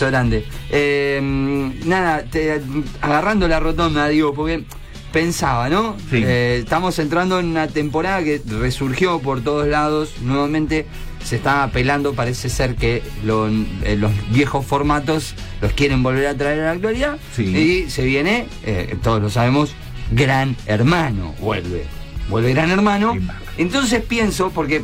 Beso grande. Eh, nada, te- agarrando la rotonda, digo, porque pensaba, ¿no? Sí. Eh, estamos entrando en una temporada que resurgió por todos lados. Nuevamente se está apelando, parece ser que lo- eh, los viejos formatos los quieren volver a traer a la actualidad. Sí. Y se viene, eh, todos lo sabemos, Gran Hermano. Vuelve. Vuelve Gran Hermano. Entonces pienso, porque,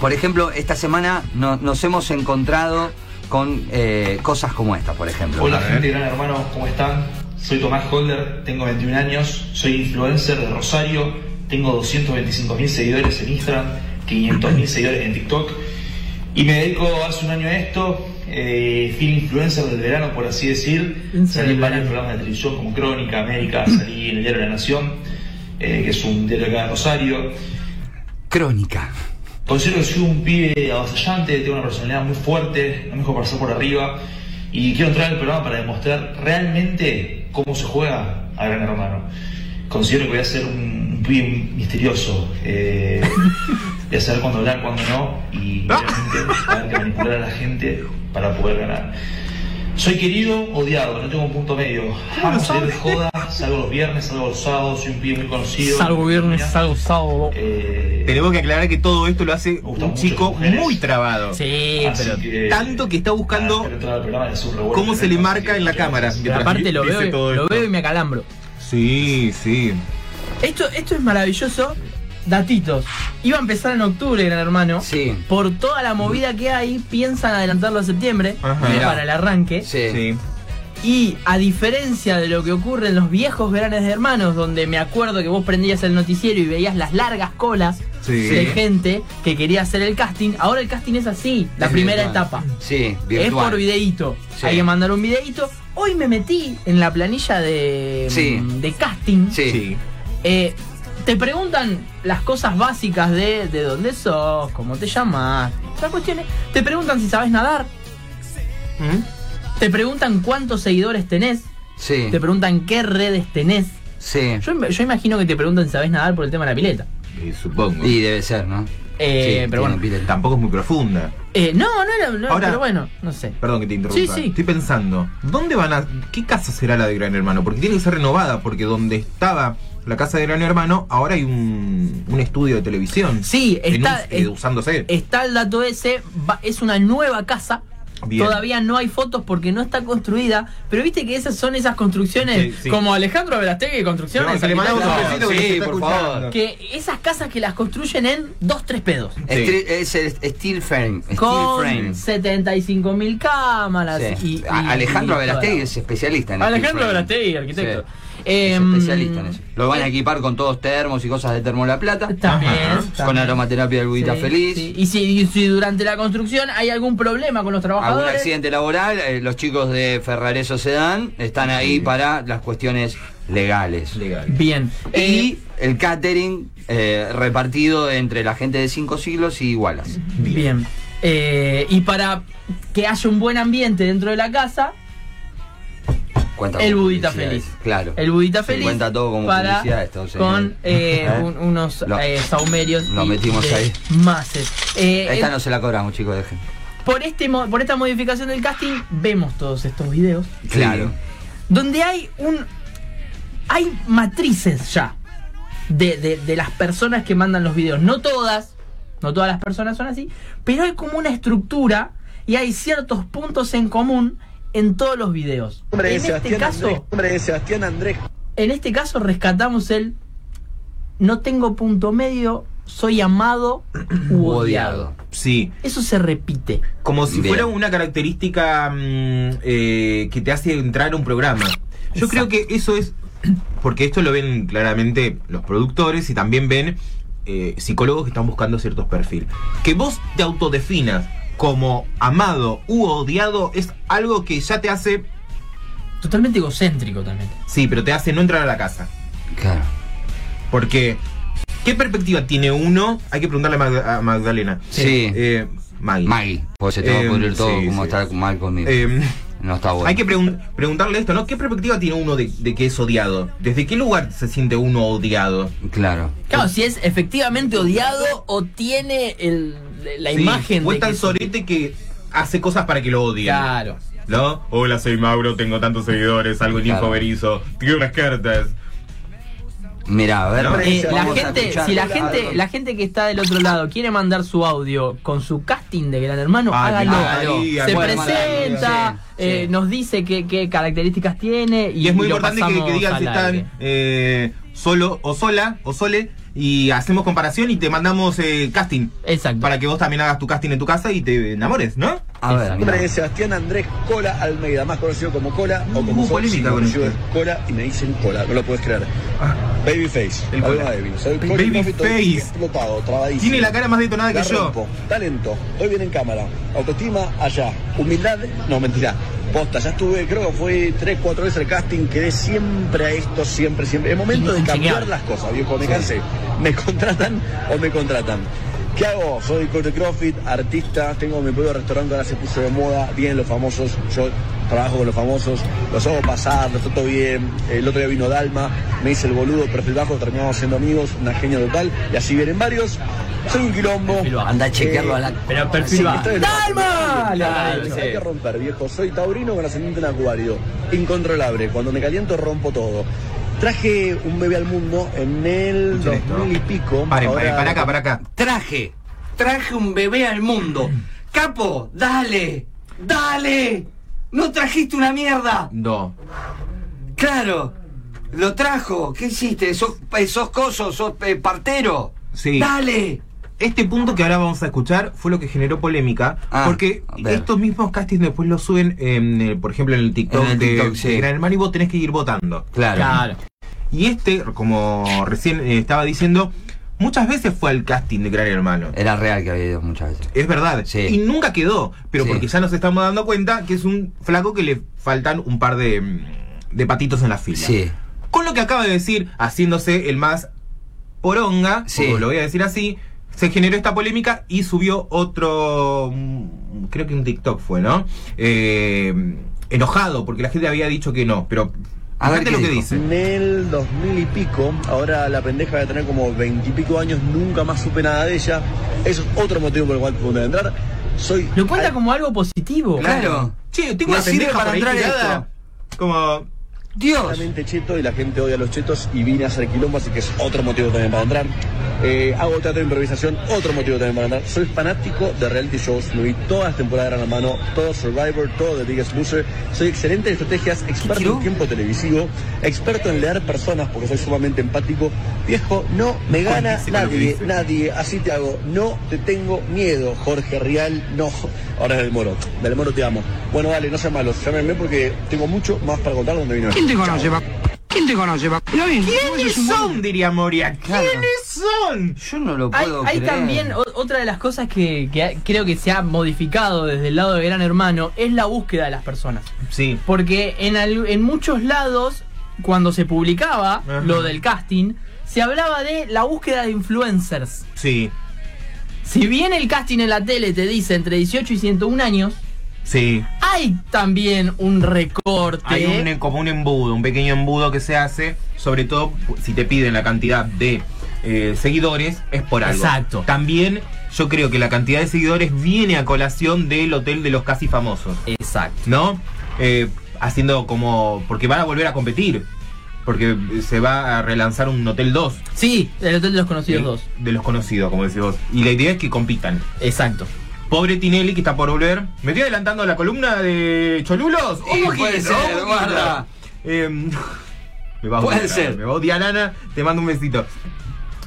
por ejemplo, esta semana no- nos hemos encontrado con eh, cosas como esta, por ejemplo. Hola gente, gran hermano, ¿cómo están? Soy Tomás Holder, tengo 21 años, soy influencer de Rosario, tengo 225 mil seguidores en Instagram, 500 mil seguidores en TikTok y me dedico hace un año a esto, eh, fui influencer del verano por así decir, salí en varios programas de televisión como Crónica, América, salí en el diario La Nación, eh, que es un diario acá de Rosario. Crónica. Considero que soy un pibe avasallante, tengo una personalidad muy fuerte, no me dejo pasar por arriba y quiero entrar al programa para demostrar realmente cómo se juega a Gran Hermano. Considero que voy a ser un, un pibe misterioso, eh, voy a saber cuándo hablar, cuándo no y realmente saber que manipular a la gente para poder ganar. Soy querido, odiado, no tengo un punto medio. Amo salir de joda, salgo los viernes, salgo los sábados, soy un pibe muy conocido. Salgo viernes, salgo sábado. Eh, Tenemos que aclarar que todo esto lo hace un chico muy trabado. Sí, Así pero. que- Tanto que está buscando cómo se le marca en la cámara. pero aparte lo veo, lo esto. veo y me acalambro. Sí, sí. Esto, esto es maravilloso. Datitos. Iba a empezar en octubre, gran hermano. Sí. Por toda la movida que hay, piensan adelantarlo a septiembre Ajá. para el arranque. Sí. Sí. Y a diferencia de lo que ocurre en los viejos veranes de hermanos, donde me acuerdo que vos prendías el noticiero y veías las largas colas Sí. de gente que quería hacer el casting, ahora el casting es así, la Es primera virtual. etapa. Sí, Es virtual. por videíto. Sí. Hay que mandar un videíto. Hoy me metí en la planilla de, Sí. de casting. Sí. Sí. Eh, te preguntan las cosas básicas de, de dónde sos, cómo te llamas, las cuestiones. Te preguntan si sabes nadar. ¿Mm? Te preguntan cuántos seguidores tenés. Sí. Te preguntan qué redes tenés. Sí. Yo, yo imagino que te preguntan si sabes nadar por el tema de la pileta. Y supongo. Y debe ser, ¿no? Eh, Sí, pero bueno. pileta. Tampoco es muy profunda. Eh, no, no era. no, Ahora- pero bueno, no sé. Perdón que te interrumpa. Sí, sí. Estoy pensando, ¿dónde van a. ¿Qué casa será la de Gran Hermano? Porque tiene que ser renovada, porque donde estaba la casa de Gran Hermano, ahora hay un, un estudio de televisión. Sí, En un- está, eh, usándose. está el dato ese. va- es una nueva casa. Bien. Todavía no hay fotos porque no está construida. Pero viste que esas son esas construcciones Sí, sí. como Alejandro Velastegui Construcciones. No, que le mandamos un arquitecto. besito que Sí, está por favor. Que esas casas que las construyen en dos, tres pedos. Steel- Es el steel frame. Steel Con frame. 75 mil cámaras. Sí. y- Alejandro toda es especialista en Alejandro frame. Verastegui, arquitecto. Eh, Es especialista en eso. Lo van a equipar con todos termos y cosas de Termo La Plata. También. Ajá. Con también. aromaterapia del budita Sí, feliz. sí. Y, si, y si durante la construcción hay algún problema con los Algún trabajadores. accidente laboral, eh, los chicos de Ferrareso Sedan están ahí para las cuestiones legales. Legal. Bien. Y Eh, el catering eh, repartido entre la gente de cinco siglos y igualas. bien. Eh, y para que haya un buen ambiente dentro de la casa, Cuenta El budita feliz. Claro. el budita feliz. cuenta todo como para, con eh, ¿Eh? un- unos eh, saumerios. y metimos ahí. Mases. Eh, Esta no se la cobramos, chicos, dejen. por, este, por esta modificación del casting, vemos todos estos videos. Claro. donde hay un hay matrices ya de, de- de las personas que mandan los videos no todas no todas las personas son así pero hay como una estructura y hay ciertos puntos en común en todos los videos Nombre de en este Sebastián caso Andrés. Nombre de Sebastián Andrés. en este caso rescatamos el no tengo punto medio soy amado u odiado Sí. eso se repite Como si Bien. fuera una característica mm, eh, que te hace entrar a un programa. Yo Exacto. creo que eso es. Porque esto lo ven claramente los productores y también ven eh, psicólogos que están buscando ciertos perfiles. Que vos te autodefinas como amado u odiado es algo que ya te hace. totalmente egocéntrico también Sí, pero te hace no entrar a la casa. Claro. Porque. ¿Qué perspectiva tiene uno? Hay que preguntarle a, Magda- a Magdalena. Sí. Eh, Maggie. Maggie, porque se te va a Eh, pudrir todo sí, como sí. está mal conmigo. Eh, no está bueno. Hay que pregun- preguntarle esto, ¿no? ¿Qué perspectiva tiene uno de, de que es odiado? ¿Desde qué lugar se siente uno odiado? Claro. Claro, si es efectivamente odiado o tiene el, la Sí, imagen O es tan sorete que hace cosas para que lo odien. Claro. ¿no? Hola, soy Mauro, tengo tantos seguidores, salgo en Claro. Infoberizo, tengo unas cartas. Mira, a ver. No, Eh, la gente, si la gente, la gente que está del otro lado quiere mandar su audio con su casting de Gran Hermano, Ah, hágalo. hágalo. Se presenta, Sí, eh, sí. nos dice qué, qué características tiene y, Y es muy importante que, digan si están eh, solo o sola o sole y hacemos comparación y te mandamos eh, casting. Exacto. Para que vos también hagas tu casting en tu casa y te enamores, ¿no? A ver. Mi nombre es Sebastián Andrés Cola Almeida, más conocido como Cola o como Hubo Foxy, polémica con conocido este. es Cola y me dicen Cola, no lo puedes creer. Babyface, El Cola. Débil. Soy Babyface. explotado, trabadísimo. Tiene la cara más detonada que yo. Talento, hoy viene en cámara, autoestima allá, humildad, no mentira, posta, ya estuve, creo que fue tres, cuatro veces el casting, quedé siempre a esto, siempre, siempre. Es momento de cambiar las cosas, viejo, me cansé. ¿Me contratan o me contratan? ¿Qué hago? Soy de CrossFit, artista, tengo mi propio restaurante, ahora se puso de moda, vienen los famosos, yo trabajo con los famosos, los hago pasar, los trato bien, el otro día vino Dalma, me hice el boludo, perfil bajo, terminamos siendo amigos, una genia total, y así vienen varios, soy un quilombo. Anda a chequearlo a la. Pero perfil Sí, bajo. la- ¡Dalma! Dicho. Hay que romper, viejo. Soy taurino con ascendente en acuario. Incontrolable. Cuando me caliento rompo todo. Traje un bebé al mundo en el Escuchen esto. 2000 y pico. Paren, Ahora- paren, para acá, para acá. Traje. Traje un bebé al mundo. Capo, dale. Dale. No trajiste una mierda. No. Claro. Lo trajo. ¿Qué hiciste? ¿Sos, eh, sos coso? ¿Sos eh, partero? Sí. Dale. Este punto que ahora vamos a escuchar fue lo que generó polémica, Ah, porque estos mismos castings después los suben, en, eh, por ejemplo, en el TikTok, En el de, TikTok, sí. de Gran Hermano y vos tenés que ir votando. Claro. Claro. Y este, como recién eh, estaba diciendo, muchas veces fue al casting de Gran Hermano. Era real que había ido muchas veces. Es verdad. Sí. Y nunca quedó. Pero Sí. porque ya nos estamos dando cuenta que es un flaco que le faltan un par de, mm, de patitos en la fila. Sí. Con lo que acaba de decir, haciéndose el más poronga, Sí. lo voy a decir así, se generó esta polémica y subió otro, mm, creo que un TikTok fue, ¿no? Eh, enojado porque la gente había dicho que no, pero A ver qué lo que dijo. dice. En el 2000 y pico, ahora la pendeja va a tener como 20 y pico años, nunca más supe nada de ella. Eso es otro motivo por el cual pude entrar. Soy. Lo cuenta Ay, como algo positivo. Claro. Che, tengo una sirve pendeja para entrar tirada. Como, Dios. Claramente cheto y la gente odia a los chetos y vine a hacer quilombo, así que es otro motivo también para entrar. Eh, hago teatro de improvisación, otro motivo también para entrar. Soy fanático de reality shows, me vi todas las temporadas de Gran Hermano, todo Survivor, todo The Biggest Loser. Soy excelente en estrategias, experto en tiempo televisivo, experto en leer personas porque soy sumamente empático. Viejo, no me gana lo nadie, nadie, así te hago. No te tengo miedo, Jorge Rial, no. Ahora es del Moro, del Moro te amo. Bueno, dale, no sean malos, llámenme porque tengo mucho más para contar donde vino. ¿Quién te conoce? ¿Quién te conoce, pa? Está bien, vos ¿quiénes son? Diría Moria. Claro. ¿Quiénes son? Yo no lo Hay, puedo hay creer. también o- otra de las cosas que, que ha- creo que se ha modificado desde el lado de Gran Hermano es la búsqueda de las personas. Sí. Porque en, al- en muchos lados, cuando se publicaba Ajá. lo del casting, se hablaba de la búsqueda de influencers. Sí. Si bien el casting en la tele te dice entre 18 y 101 años, Sí. hay también un recorte. Hay un, como un embudo, un pequeño embudo que se hace, sobre todo si te piden la cantidad de eh, seguidores, es por algo. Exacto. También yo creo que la cantidad de seguidores viene a colación del hotel de los casi famosos, Exacto. ¿no? Eh, haciendo como. porque van a volver a competir. Porque se va a relanzar un Hotel 2. Sí, el Hotel de los Conocidos de, 2. de los conocidos, como decís vos. Y la idea es que compitan. Exacto. Pobre Tinelli que está por volver. ¿Me estoy adelantando a la columna de Cholulos? Sí, puede ser, guarda. Eh, me va a odiar, ser. Me va a odiar Ana, te mando un besito.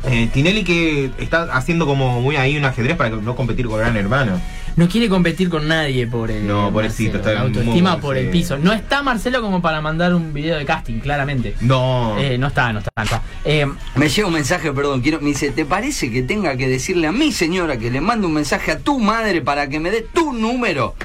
Eh, Tinelli que está haciendo como muy ahí un ajedrez para no competir con Gran Hermano. No quiere competir con nadie, pobre. No, pobrecito, está La autoestima muy- por sí. el piso. No está Marcelo como para mandar un video de casting, claramente. No. Eh, no está, no está. no está. Eh, Me llega un mensaje, perdón, quiero, me dice, ¿te parece que tenga que decirle a mi señora que le mande un mensaje a tu madre para que me dé tu número?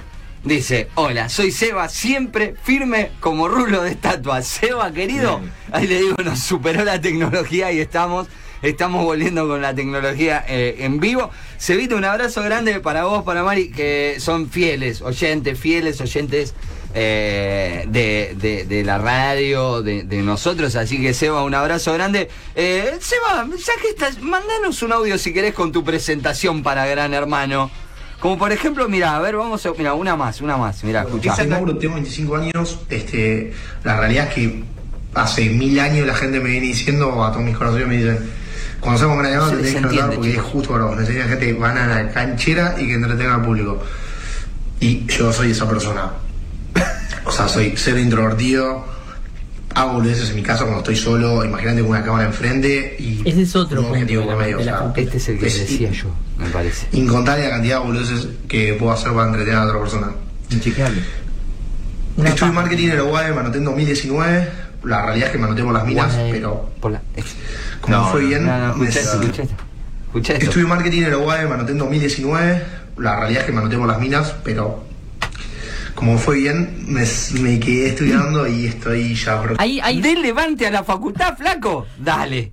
Dice, hola, soy Seba, siempre firme como rulo de estatua. Seba, querido, Bien. ahí le digo, nos superó la tecnología y estamos, estamos volviendo con la tecnología eh, en vivo. Sebita, un abrazo grande para vos, para Mari, que son fieles, oyentes, fieles oyentes eh, de, de- de la radio, de, de nosotros. Así que, Seba, un abrazo grande. Eh, Seba, ya que estás, mandanos un audio si querés con tu presentación para Gran Hermano. Como por ejemplo, mira, a ver, vamos a. Mira, una más, una más. Mira, escuchá. Soy Mauro, tengo 25 años. Este, la realidad es que hace mil años la gente me viene diciendo, a todos mis conocidos me dicen, cuando salgo con una llamada Se- te tenés que entiende, porque es justo para vos. Necesitas gente que van a la canchera y que entretenga al público. Y yo soy esa persona. O sea, soy cero introvertido. Hago boludeces en mi casa cuando estoy solo. Imagínate con una cámara enfrente y. Ese es otro punto objetivo de la- por medio, de la o sea, cultura. Este es el que es decía yo, me parece. Incontable la cantidad de boludeces que puedo hacer para entretener a otra persona. Inchequeable. Estuve en marketing en UAE, me anoté en 2019. La realidad es que me anoté por las minas, pero Por la- como No, fue bien. No, no, me- escucha esto, escucha esto. Escucha esto. Estuve en marketing en la UAE, me anoté en 2019. La realidad es que me anoté por las minas, pero como fue bien, me, me quedé estudiando y estoy ya Ahí, ahí, ¿De levante a la facultad, flaco? Dale.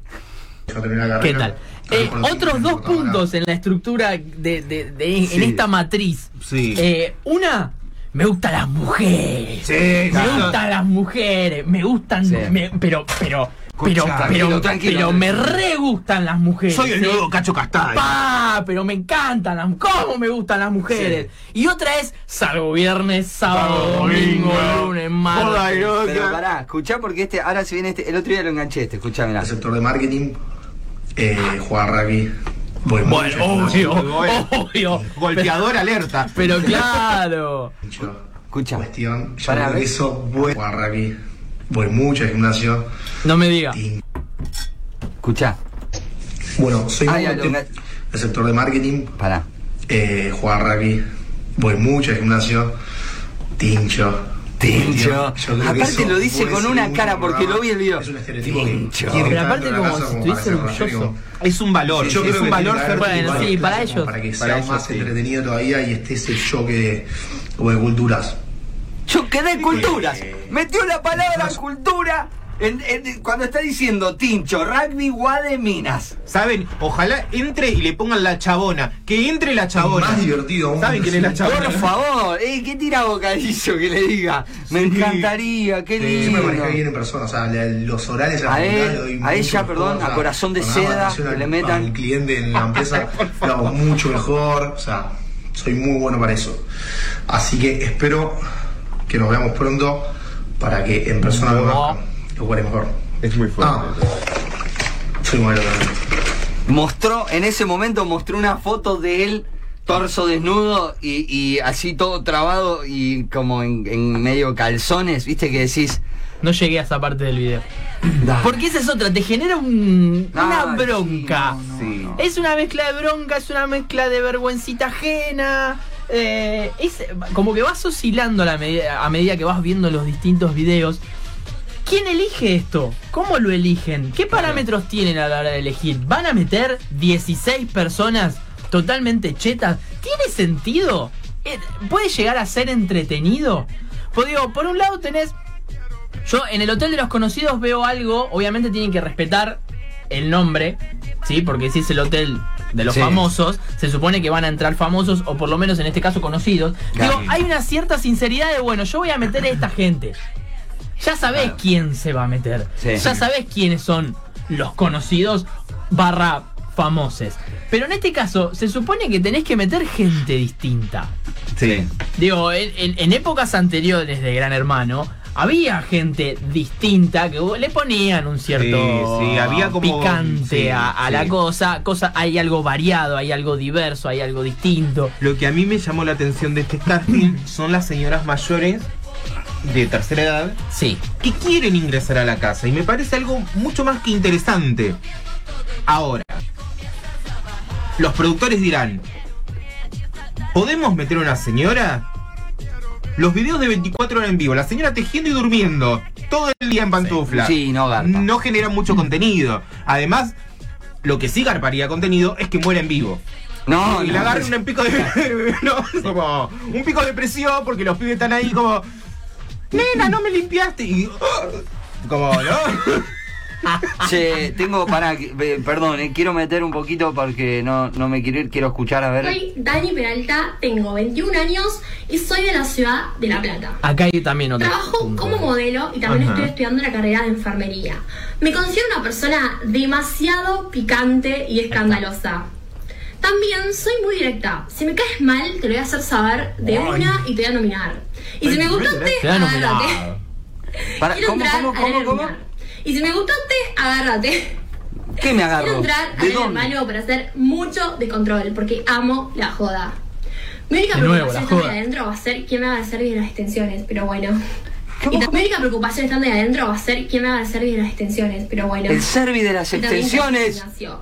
ya terminé la ¿Qué tal? Eh, otros dos puntos en la estructura de, de- de- en Sí. esta matriz. Sí. Eh, una, me gustan las mujeres. Sí, me claro. gustan las mujeres. Me gustan, Sí. me- pero, pero, pero, Tranquilo, pero, tranquilo. pero me re gustan las mujeres. Soy el nuevo Cacho Castaño. Pa, pero me encantan las cómo me gustan las mujeres. Y otra es salvo viernes, sábado, domingo, lunes, martes. Pero pará, escuchá porque este, ahora se viene este, el otro día lo enganché este, escuchá, mirá. El sector de marketing, eh, jugar rugby. Voy Bueno, mucho, obvio, obvio. Golpeador alerta. Pero claro. Escucha. Cuestión, yo Pará, creo que ¿ves? eso voy a jugar rugby. Voy mucho al gimnasio. No me diga. Y, Escuchá, bueno, soy Ah, ya, muy- lo engan- el sector de marketing, pará. eh, jugar rugby. Voy mucho al gimnasio. Tincho. Tincho. Aparte lo dice con una un cara porque lo vi el video. Es un estereotipo Tincho. que Pero aparte como si para estuviese orgulloso. Es un valor. Yo es creo un que valor Bueno, sí, para ellos. Para que Para sea ellos, más sí. entretenido todavía y esté ese choque de, como de culturas. Yo quedé en culturas. Metió la palabra cultura en- en- cuando está diciendo tincho, rugby, guade, minas. ¿Saben? Ojalá entre y le pongan la chabona. Que entre la chabona. Más divertido aún. ¿Saben quién es la chabona? Por favor, eh, ¿qué tira bocadillo que le diga? Me Sí. encantaría, qué Sí, Yo me manejé lindo. bien en persona, o sea, la- los horarios A la él, a ella, mejor, perdón, o sea, a corazón de seda, que al- le metan. al cliente en la empresa, lo hago mucho mejor, o sea, soy muy bueno para eso. Así que espero que nos veamos pronto para que en persona lo jugaré mejor. Es muy fuerte. Ah, soy modelo también. Mostró, en ese momento mostró una foto de él, torso desnudo y, y así todo trabado y como en, en medio calzones, viste que decís. No llegué a esa parte del video. "Dale". Porque esa es otra, te genera un- una bronca. sí, no, no, Sí. no. Es una mezcla de bronca, es una mezcla de vergüencita ajena. Eh, es como que vas oscilando a, la medida, a medida que vas viendo los distintos videos. ¿Quién elige esto? ¿Cómo lo eligen? ¿Qué parámetros tienen a la hora de elegir? ¿Van a meter 16 personas totalmente chetas? ¿Tiene sentido? Eh, ¿Puede llegar a ser entretenido? Pues digo, por un lado tenés yo en el Hotel de los Conocidos veo algo, obviamente tienen que respetar el nombre, ¿sí? Porque si es el hotel de los Sí. famosos, se supone que van a entrar famosos, o por lo menos en este caso conocidos. Claro. Digo, hay una cierta sinceridad de, bueno, yo voy a meter a esta gente. Ya sabés Claro. quién se va a meter. Sí. Ya sabés quiénes son los conocidos barra famosos. Pero en este caso, se supone que tenés que meter gente distinta. Sí. Digo, en, en- en épocas anteriores de Gran Hermano, había gente distinta que le ponían un cierto Sí, sí, había como- picante sí, a, a la cosa, cosa. Hay algo variado, hay algo diverso, hay algo distinto. Lo que a mí me llamó la atención de este casting son las señoras mayores de tercera edad Sí. que quieren ingresar a la casa y me parece algo mucho más que interesante. Ahora, los productores dirán, ¿podemos meter a una señora? Los videos de 24 horas en vivo, la señora tejiendo y durmiendo, todo el día en pantufla. Sí, no garpa. No generan mucho contenido. Además, lo que sí garparía contenido es que muera en vivo. No, y no, le agarren no. un pico de. no, como un pico de presión porque los pibes están ahí como. Nena, no me limpiaste. Y. como, ¿no? Che, tengo para perdón, eh, quiero meter un poquito porque no, no me quiero ir, quiero escuchar a ver. Soy Dani Peralta, tengo 21 años y soy de la ciudad de La Plata. Acá hay también otro. Trabajo punto. como modelo y también Ajá. estoy estudiando la carrera de enfermería. Me considero una persona demasiado picante y escandalosa. También soy muy directa. Si me caes mal, te lo voy a hacer saber de una y te voy a nominar. Y si me gustaste, Te van a agárrate. nominar. Para, Quiero ¿Cómo, entrar cómo, a cómo, cómo? Y si me gustaste, agárrate. ¿Qué me agarro? Quiero entrar a ¿De Gran dónde? Hermano para hacer mucho de control, porque amo la joda. Mi única De nuevo, preocupación la estando joda. adentro va a ser quién me va a hacer bien las extensiones, pero bueno. Mi única preocupación estando ahí adentro va a ser quién me va a hacer bien las extensiones, pero bueno. El servi de las Y también extensiones. gimnasio.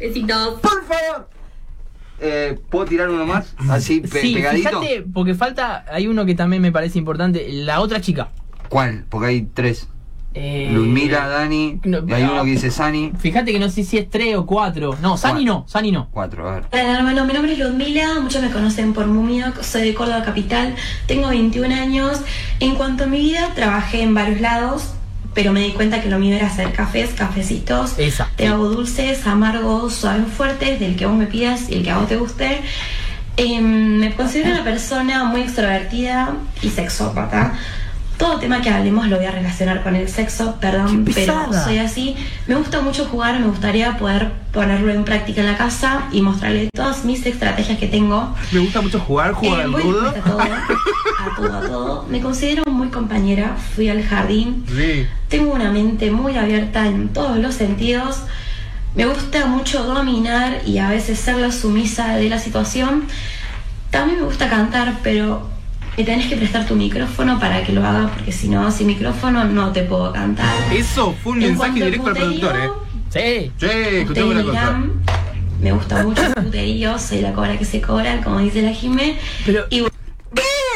Besitos. Por favor. Eh, ¿Puedo tirar uno más? Así pe- Sí, pegadito. fíjate, porque falta, hay uno que también me parece importante, la otra chica. ¿Cuál? Porque hay tres. Eh, Ludmila, Dani. no, y hay no. uno que dice Sani. Fíjate que no sé si es tres o cuatro. No, Sani no, Sani no. Cuatro, a ver. Hola hermano, mi nombre es Ludmila, muchos me conocen por Mumioc, soy de Córdoba Capital, tengo 21 años. En cuanto a mi vida, trabajé en varios lados, pero me di cuenta que lo mío era hacer cafés, cafecitos. Esa. Te hago dulces, amargos, suaves, fuertes, del que vos me pidas y el que a vos te guste. Em, me considero una persona muy extrovertida y sexópata. Todo tema que hablemos lo voy a relacionar con el sexo, perdón, ¡Qué pero soy así. Me gusta mucho jugar, me gustaría poder ponerlo en práctica en la casa y mostrarle todas mis estrategias que tengo. Me gusta mucho jugar, jugar Eh, al dispuesta a todo, a todo, a todo. Me considero muy compañera, fui al jardín, Sí. tengo una mente muy abierta en todos los sentidos. Me gusta mucho dominar y a veces ser la sumisa de la situación. También me gusta cantar, pero me tenés que prestar tu micrófono para que lo haga, porque si no, sin micrófono no te puedo cantar. Eso fue un En mensaje directo al productor, ¿eh? Sí. Sí, escuchame una cosa. Me gusta mucho el puterío, soy la cobra que se cobra, como dice la Jimé. Pero Y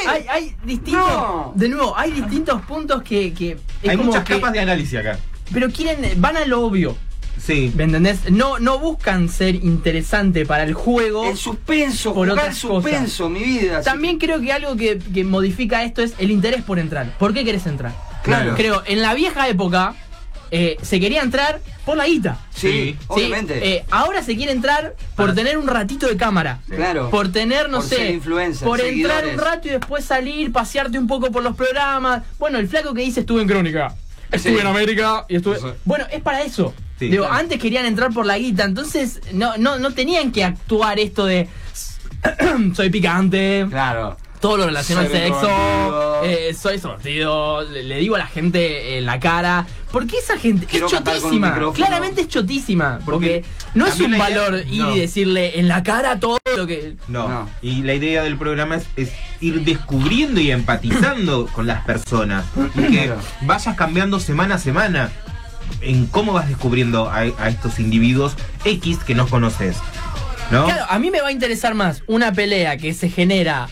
hay, hay distintos. No. De nuevo, hay distintos puntos que. que Hay muchas que- capas de análisis acá. Pero quieren. Van a lo obvio. Sí. ¿Me entendés? No, no buscan ser interesante para el juego. El suspenso, Por jugar otras suspenso, mi vida. También creo que algo que, que modifica esto es el interés por entrar. ¿Por qué querés entrar? Claro. Creo, en la vieja época eh, se quería entrar por la guita. Sí, Sí. obviamente. Eh, ahora se quiere entrar por Para- tener un ratito de cámara. Claro. Por tener, no Por sé, por entrar seguidores. un rato y después salir, pasearte un poco por los programas. Bueno, el flaco que dice estuve en Crónica, estuve Sí. en América y estuve... Sí. Bueno, es para eso. Sí, Digo, claro. antes querían entrar por la guita, entonces no, no, no tenían que actuar esto de soy picante, Claro. todo lo relacionado al sexo, eh, soy extrovertido, le, le digo a la gente en la cara, porque esa gente Quiero es chotísima, claramente es chotísima, porque, Porque no es un idea- valor ir no. y decirle en la cara todo lo que... No. No. Y la idea del programa es, es ir descubriendo y empatizando con las personas. Y que vayas cambiando semana a semana en cómo vas descubriendo a, a estos individuos X que no conoces. ¿No? Claro, a mí me va a interesar más una pelea que se genera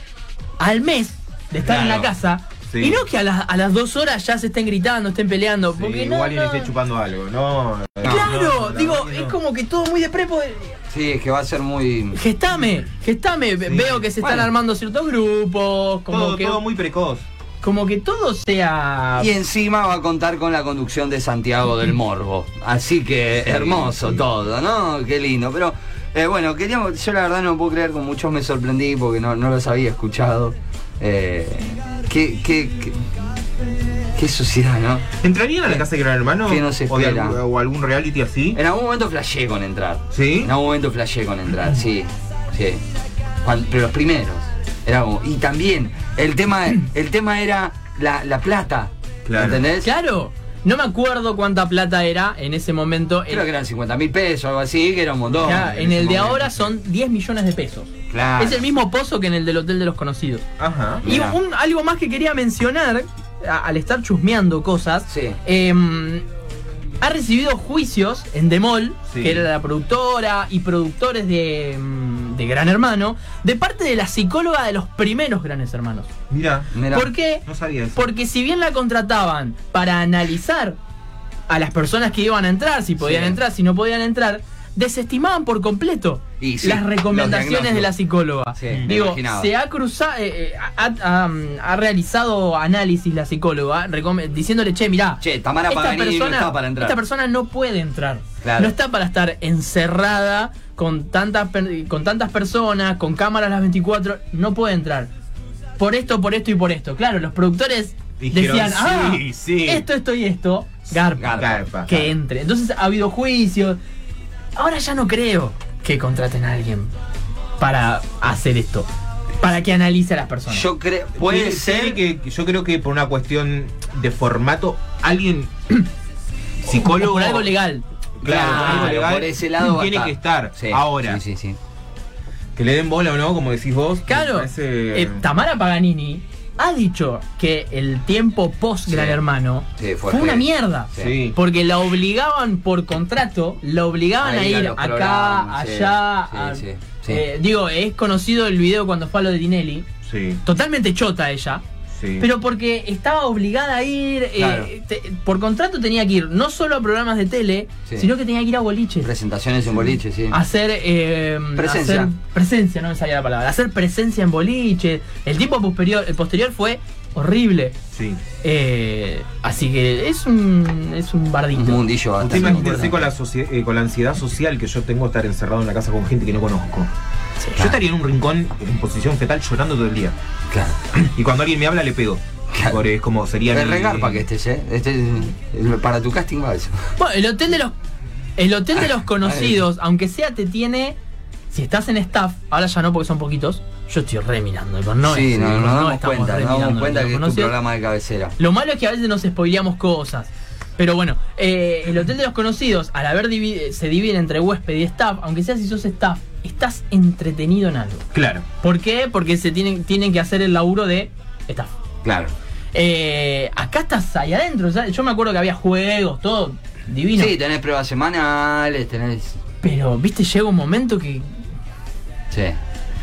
al mes de estar en la casa Sí. y no que a, las- a las dos horas ya se estén gritando, estén peleando, Sí, porque no, igual alguien no- esté chupando algo. No. Claro, no, la digo, es no. como que todo muy de prepo. Sí, es que va a ser muy. Gestame, gestame, Sí. veo que se están Bueno. armando ciertos grupos, como todo, que todo muy precoz. Como que todo sea Y encima va a contar con la conducción de Santiago del Morbo. Así que hermoso todo, ¿no? Qué lindo. Pero eh, bueno, queríamos, yo la verdad no puedo creer, con muchos me sorprendí porque no, no los había escuchado. Eh, qué, qué, qué, qué sociedad, ¿no? ¿Entrarían a la casa de Gran Hermano? ¿Qué nos o, de o algún reality así? En algún momento flashé con entrar. ¿Sí? En algún momento flashé con entrar, sí. Sí. Pero los primeros. Era como- y también, el tema, el tema era la, la plata. Claro. ¿Entendés? Claro, no me acuerdo cuánta plata era en ese momento. Creo En, que eran 50 mil pesos algo así, que era un montón. ya, en el de momento. ahora son 10 millones de pesos. Claro. Es el mismo pozo que en el del Hotel de los Conocidos. Ajá. Y un, algo más que quería mencionar, a- al estar chusmeando cosas, Sí. em, ha recibido juicios en Demol, Sí. que era la productora y productores de, em, de Gran Hermano, de parte de la psicóloga de los primeros Granes Hermanos. Mira, Mirá. ¿Por qué? no sabía eso. Porque si bien la contrataban para analizar a las personas que iban a entrar, si podían Sí. entrar, si no podían entrar, desestimaban por completo Y sí, las recomendaciones de la psicóloga. Sí, Digo, se ha cruzado, eh, eh, ha, ha- ha realizado análisis la psicóloga, diciéndole, che, mirá, Che, Tamara esta Paganini no está para entrar. esta persona no puede entrar. Claro. No está para estar encerrada con tantas, con tantas personas, con cámaras las 24, no puede entrar. Por esto, por esto y por esto. Claro, los productores Dijeron, decían, ah, sí, sí. esto, esto y esto, garpa, Garpa. que entre. Entonces ha habido juicios. Ahora ya no creo que contraten a alguien para hacer esto. Para que analice a las personas. Yo creo, puede Sí, ser sí, que yo creo que por una cuestión de formato, alguien O psicólogo por algo legal. Claro, por algo Claro, legal, por ese lado va a tiene estar. que estar. Sí, Ahora, Sí, sí, sí. que le den bola o no, como decís vos. Claro, parece- eh, Tamara Paganini ha dicho que el tiempo post Gran Sí. Hermano Sí, fue fue, una mierda. Sí. Porque la obligaban por contrato, la obligaban A a ir a ir los acá, programas, allá. sí, a- sí, sí. eh, digo, es conocido el video cuando fue a lo de Dinelli. Sí, Totalmente chota ella. Sí. Pero porque estaba obligada a ir, eh, te- por contrato tenía que ir no solo a programas de tele, Sí. sino que tenía que ir a boliches. Presentaciones en boliche, sí. hacer eh, Presencia. hacer presencia no me salía la palabra hacer presencia en boliche el tiempo posterior el posterior fue horrible sí. Eh, así que es un es un bardito Un mundillo Usted bastante imagínense con la, eh, con la ansiedad social que yo tengo de estar encerrado en la casa con gente que no conozco. Yo estaría en un rincón en posición fetal llorando todo el día. Claro. Y cuando alguien me habla le pego. Claro. Es como sería mi- regar para que estés, ¿eh? Este, es- para tu casting va eso. bueno el hotel de los el hotel de los conocidos aunque sea te tiene si estás en staff ahora ya no porque son poquitos yo estoy remirando no sí, es- no, nos damos estamos cuenta, nos remirando damos cuenta que es tu programa de cabecera. Lo malo es que a veces nos spoileamos cosas. Pero bueno, eh, el Hotel de los Conocidos, al haber se divide entre huésped y staff, aunque sea si sos staff, estás entretenido en algo. Claro. ¿Por qué? Porque se tienen, tienen que hacer el laburo de staff. Claro. Eh, acá estás ahí adentro, sea, yo me acuerdo que había juegos, todo divino. Sí, tenés pruebas semanales, tenés. Pero, viste, llega un momento que Sí.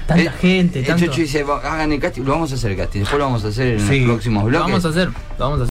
tanta Eh, gente, El tanto... Chucho dice, "Va- hagan el casting, lo vamos a hacer el casting, después lo vamos a hacer en Sí. los próximos Lo bloques. vamos a hacer, lo vamos a hacer.